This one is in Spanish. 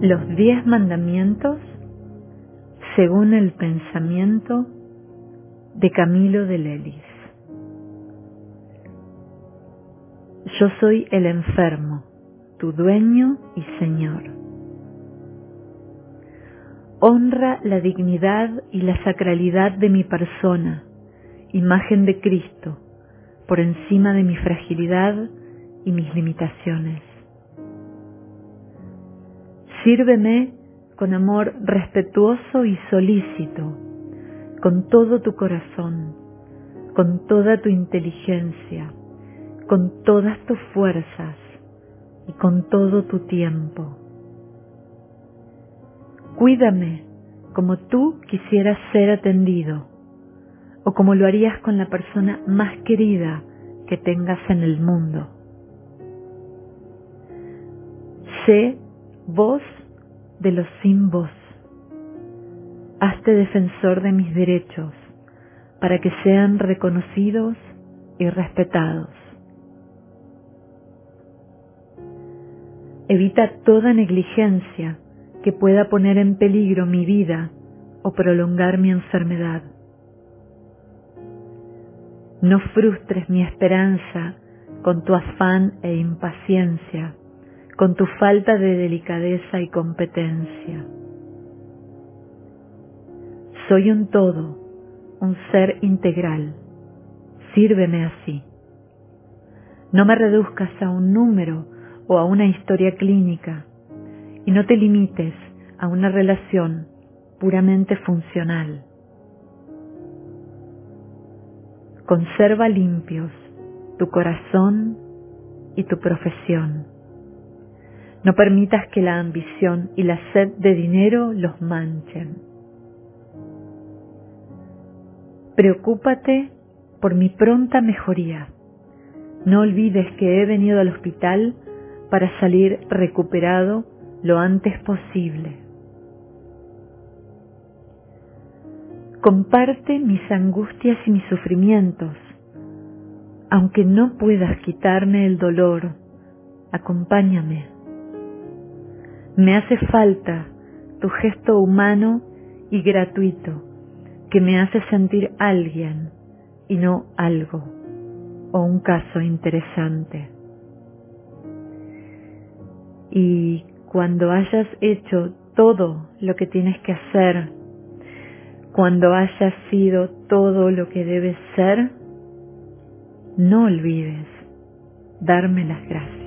Los diez mandamientos según el pensamiento de Camilo de Lelis. Yo soy el enfermo, tu dueño y Señor. Honra la dignidad y la sacralidad de mi persona, imagen de Cristo, por encima de mi fragilidad y mis limitaciones. Sírveme con amor respetuoso y solícito, con todo tu corazón, con toda tu inteligencia, con todas tus fuerzas y con todo tu tiempo. Cuídame como tú quisieras ser atendido o como lo harías con la persona más querida que tengas en el mundo. Sé voz de los sin voz. Hazte defensor de mis derechos para que sean reconocidos y respetados. Evita toda negligencia que pueda poner en peligro mi vida o prolongar mi enfermedad. No frustres mi esperanza con tu afán e impaciencia con tu falta de delicadeza y competencia. Soy un todo, un ser integral. Sírveme así. No me reduzcas a un número o a una historia clínica y no te limites a una relación puramente funcional. Conserva limpios tu corazón y tu profesión no permitas que la ambición y la sed de dinero los manchen. Preocúpate por mi pronta mejoría. No olvides que he venido al hospital para salir recuperado lo antes posible. Comparte mis angustias y mis sufrimientos. Aunque no puedas quitarme el dolor, acompáñame me hace falta tu gesto humano y gratuito que me hace sentir alguien y no algo o un caso interesante. Y cuando hayas hecho todo lo que tienes que hacer, cuando hayas sido todo lo que debes ser, no olvides darme las gracias.